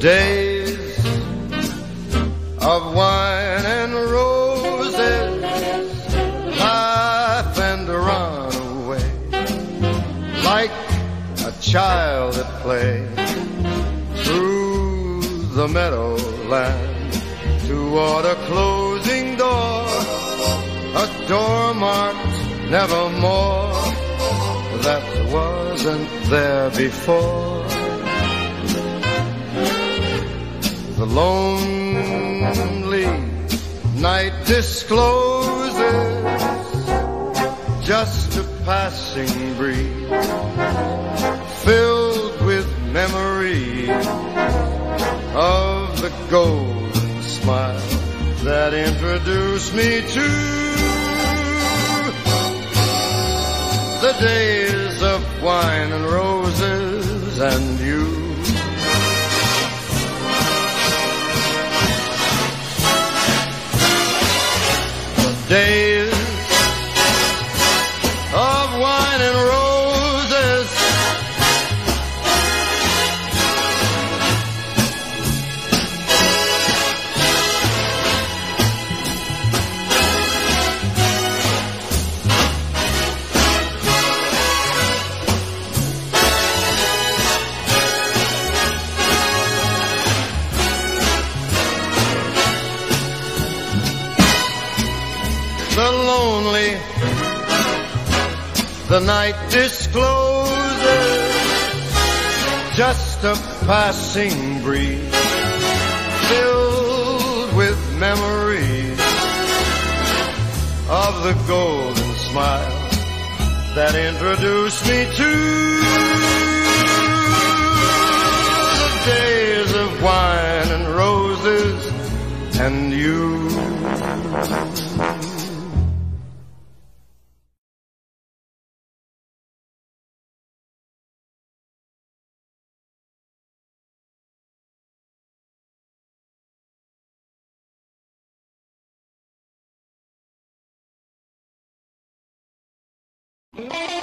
days of wine and roses, laugh and run away like a child at play through the meadowland toward a closing door, a door marked nevermore that wasn't there before. The lonely night discloses just a passing breeze filled with memories of the golden smile that introduced me to the days of wine and roses and you. Days lonely, the night discloses just a passing breeze filled with memories of the golden smile that introduced me to the days of wine and roses and you. Get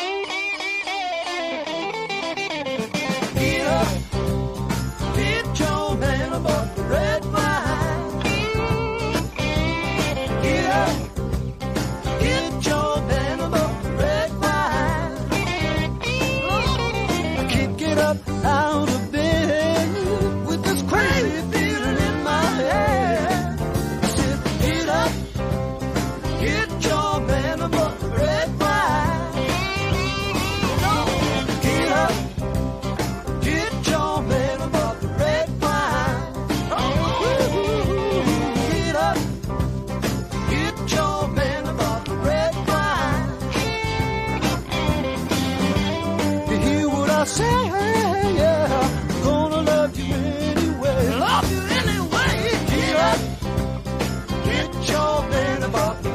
man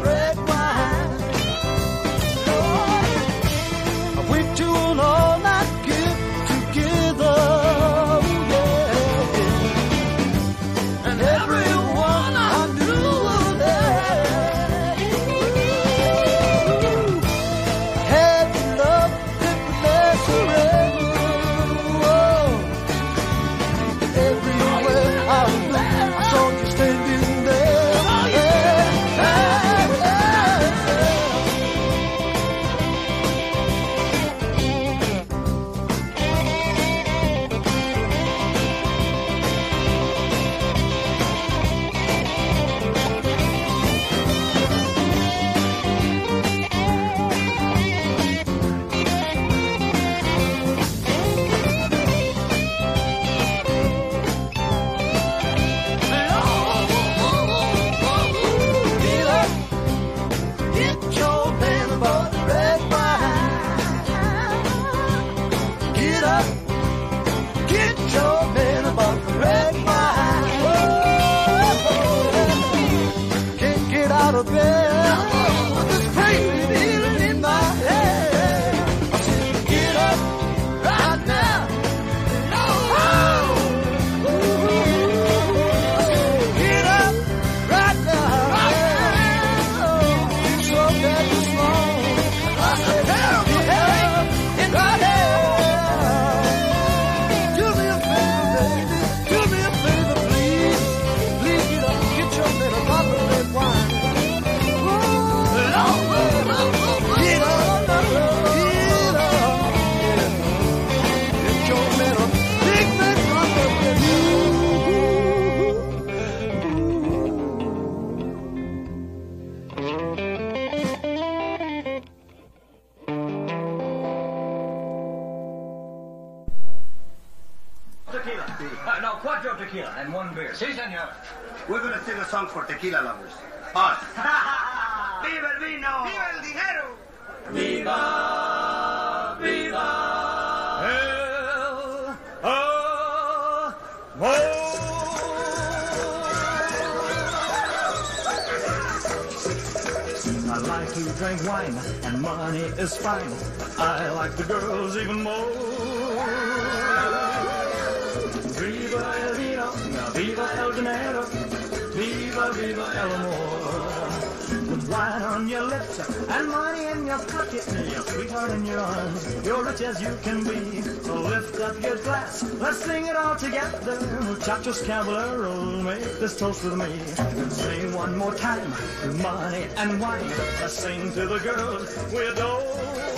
up. And one beer. Si, senor. We're gonna sing a song for tequila lovers. Us. ¡Viva el vino! ¡Viva el dinero! ¡Viva! ¡Viva! El amor! I like to drink wine, and money is fine. I like the girls even more. Viva el dinero, viva, viva el amor. With wine on your lips and money in your pocket, and your sweetheart in your arms, you're rich as you can be. So lift up your glass, let's sing it all together. Muchachos caballeros, make this toast with me. Sing one more time, money and wine. Let's sing to the girls we adore.